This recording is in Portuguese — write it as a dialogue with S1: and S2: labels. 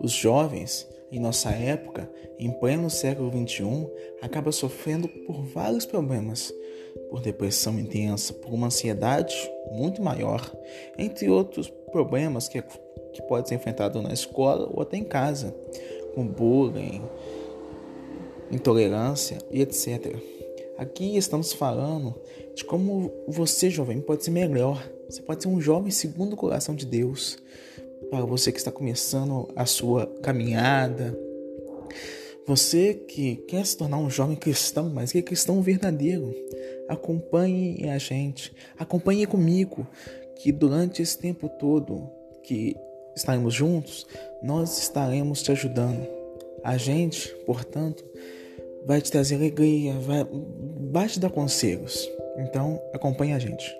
S1: Os jovens, em nossa época, em pleno século XXI, acabam sofrendo por vários problemas, por depressão intensa, por uma ansiedade muito maior, entre outros problemas que, que pode ser enfrentado na escola ou até em casa, com bullying, intolerância e etc. Aqui estamos falando de como você, jovem, pode ser melhor. Você pode ser um jovem segundo o coração de Deus. Para você que está começando a sua caminhada, você que quer se tornar um jovem cristão, mas que é cristão verdadeiro, acompanhe a gente, acompanhe comigo, que durante esse tempo todo que estaremos juntos, nós estaremos te ajudando. A gente, portanto, vai te trazer alegria, vai, vai te dar conselhos. Então, acompanhe a gente.